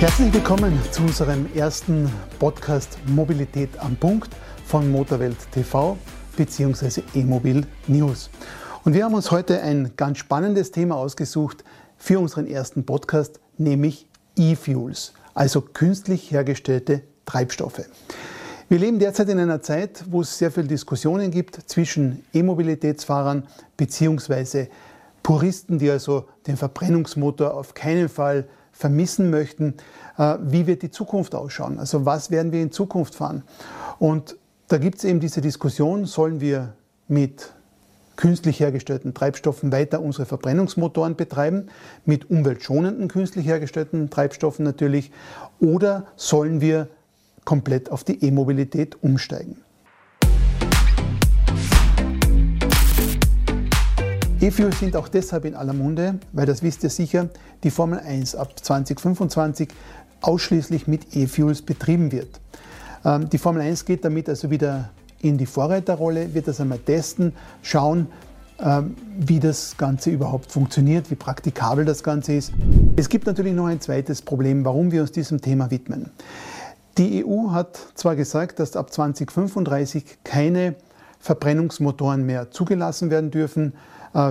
Herzlich willkommen zu unserem ersten Podcast Mobilität am Punkt von Motorwelt TV bzw. E-Mobil News. Und wir haben uns heute ein ganz spannendes Thema ausgesucht für unseren ersten Podcast, nämlich E-Fuels, also künstlich hergestellte Treibstoffe. Wir leben derzeit in einer Zeit, wo es sehr viele Diskussionen gibt zwischen E-Mobilitätsfahrern bzw. Puristen, die also den Verbrennungsmotor auf keinen Fall vermissen möchten, äh, wie wird die Zukunft ausschauen? Also was werden wir in Zukunft fahren? Und da gibt es eben diese Diskussion, sollen wir mit künstlich hergestellten Treibstoffen weiter unsere Verbrennungsmotoren betreiben, mit umweltschonenden künstlich hergestellten Treibstoffen natürlich, oder sollen wir komplett auf die E-Mobilität umsteigen? E-Fuels sind auch deshalb in aller Munde, weil das wisst ihr sicher, die Formel 1 ab 2025 ausschließlich mit E-Fuels betrieben wird. Ähm, die Formel 1 geht damit also wieder in die Vorreiterrolle, wird das einmal testen, schauen, ähm, wie das Ganze überhaupt funktioniert, wie praktikabel das Ganze ist. Es gibt natürlich noch ein zweites Problem, warum wir uns diesem Thema widmen. Die EU hat zwar gesagt, dass ab 2035 keine Verbrennungsmotoren mehr zugelassen werden dürfen,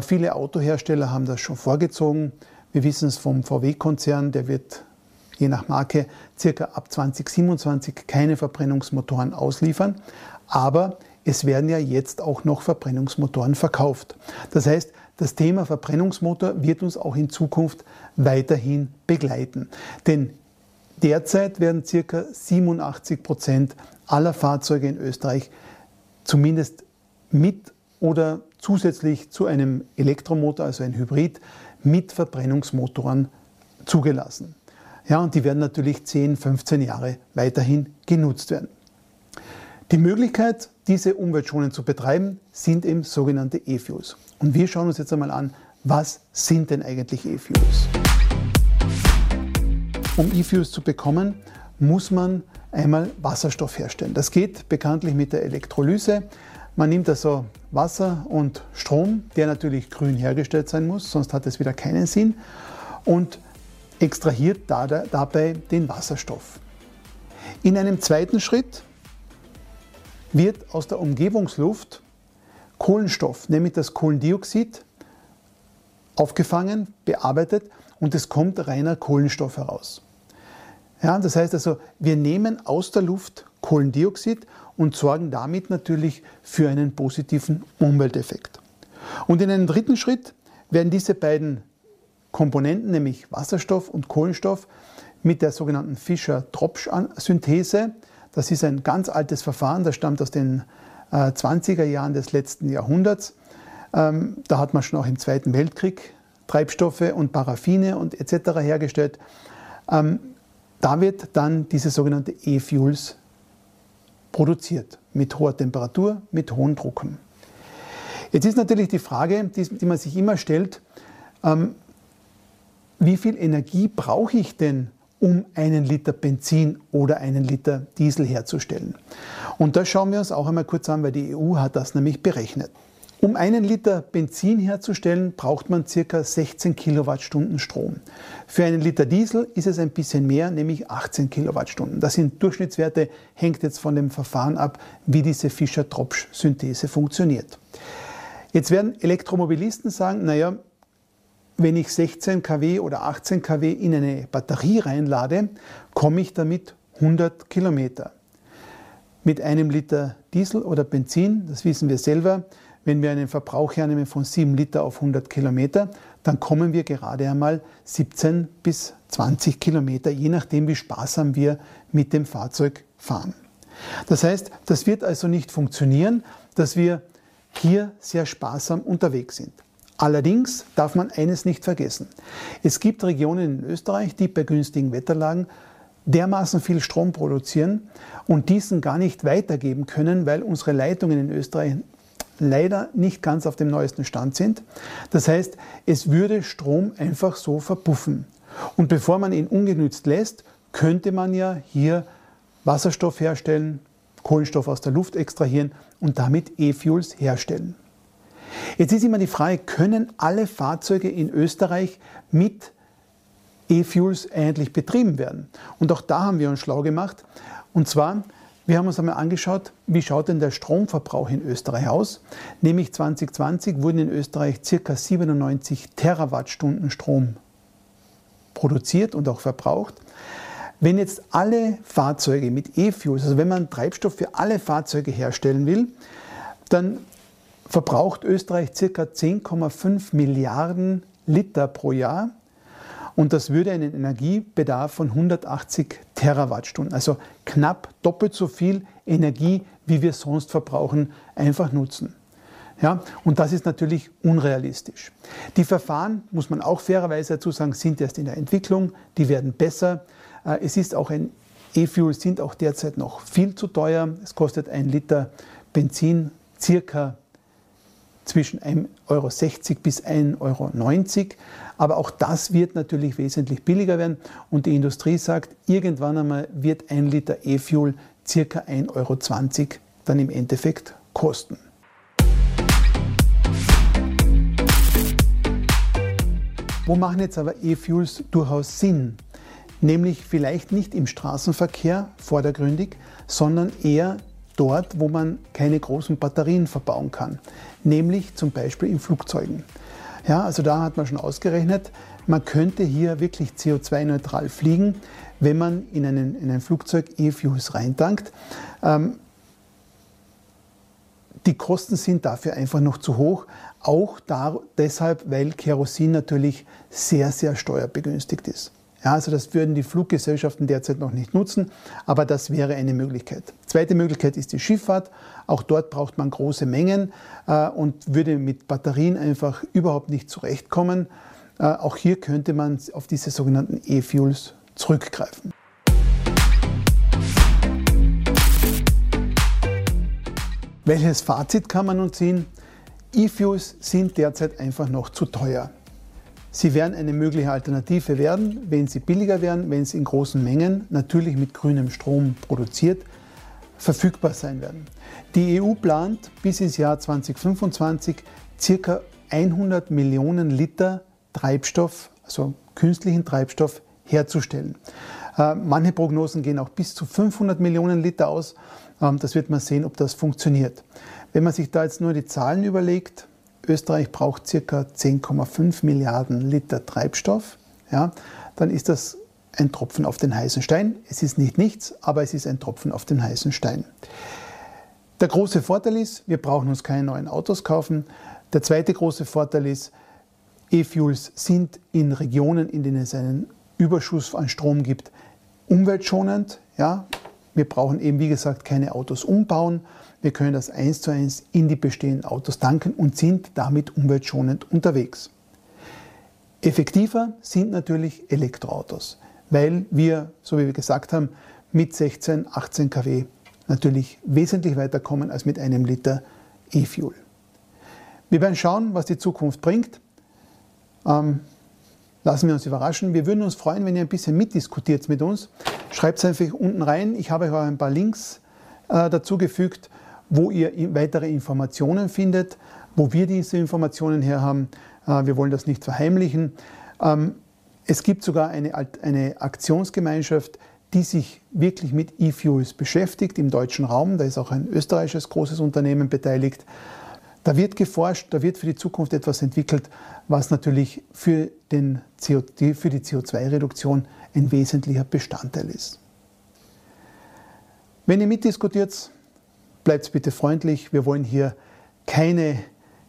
viele Autohersteller haben das schon vorgezogen. Wir wissen es vom VW-Konzern, der wird je nach Marke circa ab 2027 keine Verbrennungsmotoren ausliefern. Aber es werden ja jetzt auch noch Verbrennungsmotoren verkauft. Das heißt, das Thema Verbrennungsmotor wird uns auch in Zukunft weiterhin begleiten. Denn derzeit werden circa 87 Prozent aller Fahrzeuge in Österreich zumindest mit oder zusätzlich zu einem Elektromotor, also ein Hybrid, mit Verbrennungsmotoren zugelassen. Ja, und die werden natürlich 10, 15 Jahre weiterhin genutzt werden. Die Möglichkeit, diese umweltschonend zu betreiben, sind eben sogenannte E-Fuels. Und wir schauen uns jetzt einmal an, was sind denn eigentlich E-Fuels? Um E-Fuels zu bekommen, muss man einmal Wasserstoff herstellen. Das geht bekanntlich mit der Elektrolyse. Man nimmt also Wasser und Strom, der natürlich grün hergestellt sein muss, sonst hat es wieder keinen Sinn, und extrahiert dabei den Wasserstoff. In einem zweiten Schritt wird aus der Umgebungsluft Kohlenstoff, nämlich das Kohlendioxid, aufgefangen, bearbeitet und es kommt reiner Kohlenstoff heraus. Ja, das heißt also, wir nehmen aus der Luft Kohlendioxid und sorgen damit natürlich für einen positiven Umwelteffekt. Und in einem dritten Schritt werden diese beiden Komponenten, nämlich Wasserstoff und Kohlenstoff, mit der sogenannten Fischer-Tropsch-Synthese, das ist ein ganz altes Verfahren, das stammt aus den 20er äh, Jahren des letzten Jahrhunderts. Ähm, da hat man schon auch im Zweiten Weltkrieg Treibstoffe und Paraffine und etc. hergestellt. Ähm, da wird dann diese sogenannte E-Fuels produziert, mit hoher Temperatur, mit hohen Drucken. Jetzt ist natürlich die Frage, die, man sich immer stellt, ähm, wie viel Energie brauche ich denn, um einen Liter Benzin oder einen Liter Diesel herzustellen? Und das schauen wir uns auch einmal kurz an, weil die EU hat das nämlich berechnet. Um einen Liter Benzin herzustellen, braucht man ca. 16 Kilowattstunden Strom. Für einen Liter Diesel ist es ein bisschen mehr, nämlich 18 Kilowattstunden. Das sind Durchschnittswerte, hängt jetzt von dem Verfahren ab, wie diese Fischer-Tropsch-Synthese funktioniert. Jetzt werden Elektromobilisten sagen, naja, wenn ich 16 kW oder 18 kW in eine Batterie reinlade, komme ich damit 100 Kilometer. Mit einem Liter Diesel oder Benzin, das wissen wir selber, wenn wir einen Verbrauch hernehmen von 7 Liter auf 100 Kilometer, dann kommen wir gerade einmal 17 bis 20 Kilometer, je nachdem, wie sparsam wir mit dem Fahrzeug fahren. Das heißt, das wird also nicht funktionieren, dass wir hier sehr sparsam unterwegs sind. Allerdings darf man eines nicht vergessen. Es gibt Regionen in Österreich, die bei günstigen Wetterlagen dermaßen viel Strom produzieren und diesen gar nicht weitergeben können, weil unsere Leitungen in Österreich leider nicht ganz auf dem neuesten Stand sind. Das heißt, es würde Strom einfach so verpuffen. Und bevor man ihn ungenützt lässt, könnte man ja hier Wasserstoff herstellen, Kohlenstoff aus der Luft extrahieren und damit E-Fuels herstellen. Jetzt ist immer die Frage, können alle Fahrzeuge in Österreich mit E-Fuels eigentlich betrieben werden. Und auch da haben wir uns schlau gemacht. Und zwar, wir haben uns einmal angeschaut, wie schaut denn der Stromverbrauch in Österreich aus. Nämlich 2020 wurden in Österreich ca. 97 Terawattstunden Strom produziert und auch verbraucht. Wenn jetzt alle Fahrzeuge mit E-Fuels, also wenn man Treibstoff für alle Fahrzeuge herstellen will, dann verbraucht Österreich ca. 10,5 Milliarden Liter pro Jahr und das würde einen Energiebedarf von 180 Terawattstunden, also knapp doppelt so viel Energie, wie wir sonst verbrauchen, einfach nutzen. Ja, und das ist natürlich unrealistisch. Die Verfahren, muss man auch fairerweise dazu sagen, sind erst in der Entwicklung, die werden besser. Äh, es ist auch ein E-Fuel sind auch derzeit noch viel zu teuer. Es kostet ein Liter Benzin circa zwischen 1,60 Euro bis 1,90 Euro. Aber auch das wird natürlich wesentlich billiger werden. Und die Industrie sagt, irgendwann einmal wird ein Liter E-Fuel circa 1,20 Euro dann im Endeffekt kosten. Wo machen jetzt aber E-Fuels durchaus Sinn? Nämlich vielleicht nicht im Straßenverkehr vordergründig, sondern eher dort, wo man keine großen Batterien verbauen kann, nämlich zum Beispiel in Flugzeugen. Ja, also da hat man schon ausgerechnet, man könnte hier wirklich CO2-neutral fliegen, wenn man in, einen, in ein Flugzeug E-Fuels reintankt. Ähm, die Kosten sind dafür einfach noch zu hoch, auch da, deshalb, weil Kerosin natürlich sehr, sehr steuerbegünstigt ist. Ja, also das würden die Fluggesellschaften derzeit noch nicht nutzen, aber das wäre eine Möglichkeit. Zweite Möglichkeit ist die Schifffahrt. Auch dort braucht man große Mengen äh, und würde mit Batterien einfach überhaupt nicht zurechtkommen. Äh, auch hier könnte man auf diese sogenannten E-Fuels zurückgreifen. Welches Fazit kann man nun ziehen? E-Fuels sind derzeit einfach noch zu teuer. Sie werden eine mögliche Alternative werden, wenn sie billiger werden, wenn sie in großen Mengen, natürlich mit grünem Strom produziert, verfügbar sein werden. Die EU plant bis ins Jahr 2025 circa 100 Millionen Liter Treibstoff, also künstlichen Treibstoff, herzustellen. Äh, manche Prognosen gehen auch bis zu 500 Millionen Liter aus. Ähm, das wird man sehen, ob das funktioniert. Wenn man sich da jetzt nur die Zahlen überlegt, Österreich braucht ca. 10,5 Milliarden Liter Treibstoff, ja, dann ist das ein Tropfen auf den heißen Stein. Es ist nicht nichts, aber es ist ein Tropfen auf den heißen Stein. Der große Vorteil ist, wir brauchen uns keine neuen Autos kaufen. Der zweite große Vorteil ist, E-Fuels sind in Regionen, in denen es einen Überschuss an Strom gibt, umweltschonend. Ja? Wir brauchen eben, wie gesagt, keine Autos umbauen. Wir können das eins zu eins in die bestehenden Autos tanken und sind damit umweltschonend unterwegs. Effektiver sind natürlich Elektroautos, weil wir, so wie wir gesagt haben, mit 16, 18 kW natürlich wesentlich weiterkommen als mit einem Liter E-Fuel. Wir werden schauen, was die Zukunft bringt. Ähm, lassen wir uns überraschen. Wir würden uns freuen, wenn ihr ein bisschen mitdiskutiert mit uns. Schreibt es einfach unten rein. Ich habe euch auch ein paar Links äh, dazu gefügt, wo ihr weitere Informationen findet, wo wir diese Informationen her haben. Äh, wir wollen das nicht verheimlichen. Ähm, es gibt sogar eine, eine Aktionsgemeinschaft, die sich wirklich mit E-Fuels beschäftigt im deutschen Raum. Da ist auch ein österreichisches großes Unternehmen beteiligt. Da wird geforscht, da wird für die Zukunft etwas entwickelt, was natürlich für, den CO, für die CO2-Reduktion ein wesentlicher Bestandteil ist. Wenn ihr mitdiskutiert, bleibt bitte freundlich. Wir wollen hier keine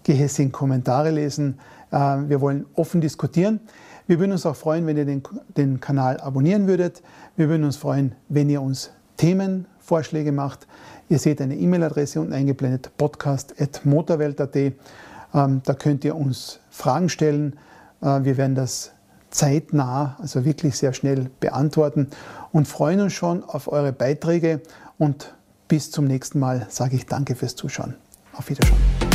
gehässigen Kommentare lesen. Äh, wir wollen offen diskutieren. Wir würden uns auch freuen, wenn ihr den, den Kanal abonnieren würdet. Wir würden uns freuen, wenn ihr uns Themenvorschläge macht. Ihr seht eine E-Mail-Adresse unten eingeblendet, podcast.motorwelt.at. Ähm, da könnt ihr uns Fragen stellen. Äh, wir werden das zeitnah, also wirklich sehr schnell beantworten und freuen uns schon auf eure Beiträge und bis zum nächsten Mal sage ich danke fürs Zuschauen. Auf Wiedersehen.